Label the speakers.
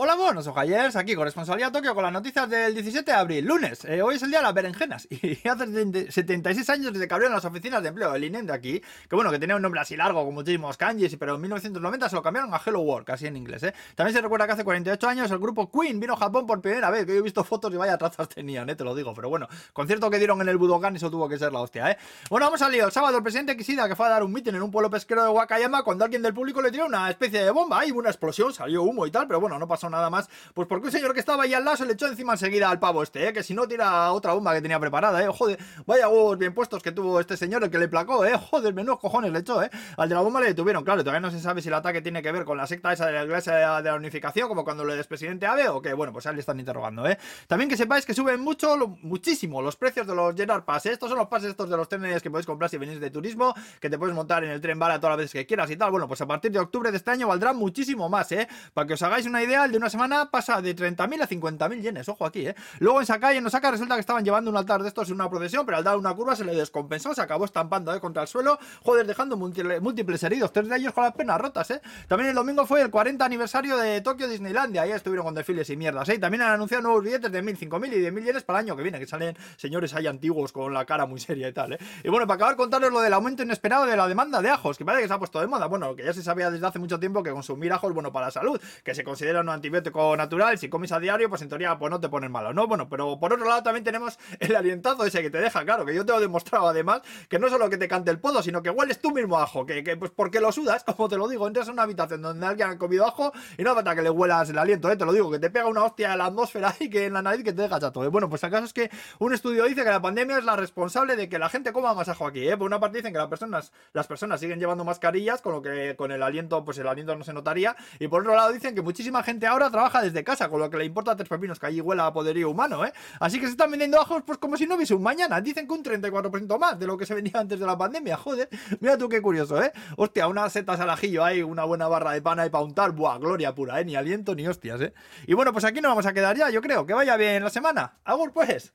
Speaker 1: Hola, buenos ojayers, aquí corresponsalía Tokio con las noticias del 17 de abril, lunes. Eh, hoy es el día de las berenjenas y hace 76 años desde que abrieron las oficinas de empleo del INEM de aquí, que bueno, que tenía un nombre así largo con muchísimos kanjis, pero en 1990 se lo cambiaron a Hello World, casi en inglés, ¿eh? También se recuerda que hace 48 años el grupo Queen vino a Japón por primera vez, que yo he visto fotos y vaya trazas tenían, ¿eh? Te lo digo, pero bueno, concierto que dieron en el Budokan eso tuvo que ser la hostia, ¿eh? Bueno, vamos al lío. El sábado el presidente Kishida que fue a dar un mitin en un pueblo pesquero de Wakayama cuando alguien del público le tiró una especie de bomba, y una explosión, salió humo y tal, pero bueno, no pasó nada más, pues porque un señor que estaba ahí al lado se le echó encima enseguida al pavo este, ¿eh? que si no tira otra bomba que tenía preparada, ¿eh? Joder, vaya huevos bien puestos que tuvo este señor, el que le placó, ¿eh? Joder, menos cojones le echó, ¿eh? Al de la bomba le detuvieron, claro, todavía no se sabe si el ataque tiene que ver con la secta esa de la iglesia de la unificación, como cuando le presidente Abe, o que, bueno, pues ahí le están interrogando, ¿eh? También que sepáis que suben mucho, muchísimo los precios de los Gerard Pass, ¿eh? Estos son los pases estos de los trenes que podéis comprar si venís de turismo, que te puedes montar en el tren bala todas las veces que quieras y tal. Bueno, pues a partir de octubre de este año valdrá muchísimo más, ¿eh? Para que os hagáis una idea, el de una semana pasa de 30.000 a 50.000 yenes, ojo aquí, ¿eh? Luego en Sakai, en Osaka, resulta que estaban llevando un altar de estos en una procesión, pero al dar una curva se le descompensó, se acabó estampando ¿eh? contra el suelo, joder, dejando múltiples heridos, tres de ellos con las penas rotas, ¿eh? También el domingo fue el 40 aniversario de Tokio Disneylandia, ahí estuvieron con desfiles y mierdas, ¿eh? También han anunciado nuevos billetes de 1.000, 5.000 y 10.000 yenes para el año que viene, que salen señores ahí antiguos con la cara muy seria y tal, ¿eh? Y bueno, para acabar contaros lo del aumento inesperado de la demanda de ajos, que parece que se ha puesto de moda, bueno, que ya se sabía desde hace mucho tiempo que consumir ajos bueno para la salud, que se considera un antibiótico natural, si comes a diario, pues en teoría pues no te ponen malo, ¿no? Bueno, pero por otro lado también tenemos el alientazo ese que te deja, claro, que yo te lo he demostrado además, que no solo que te cante el podo, sino que hueles tú mismo ajo, que, que pues porque lo sudas, como te lo digo, entras en una habitación donde alguien ha comido ajo y no falta que le huelas el aliento, ¿eh? Te lo digo, que te pega una hostia en la atmósfera y que en la nariz que te deja chato, ¿eh? Bueno, pues acaso es que un estudio dice que la pandemia es la responsable de que la gente coma más ajo aquí, ¿eh? Por una parte dicen que las personas, las personas siguen llevando mascarillas, con lo que con el aliento, pues el aliento no se notaría, y por otro lado dicen que muchísima gente ahora trabaja desde casa, con lo que le importa a tres pepinos que allí huela a poderío humano, ¿eh? Así que se están vendiendo ajos pues como si no hubiese un mañana. Dicen que un 34% más de lo que se vendía antes de la pandemia, joder. Mira tú qué curioso, ¿eh? Hostia, unas setas al ajillo ahí, una buena barra de pan ahí para untar, buah, gloria pura, ¿eh? Ni aliento ni hostias, ¿eh? Y bueno, pues aquí nos vamos a quedar ya, yo creo. Que vaya bien la semana. Agur pues.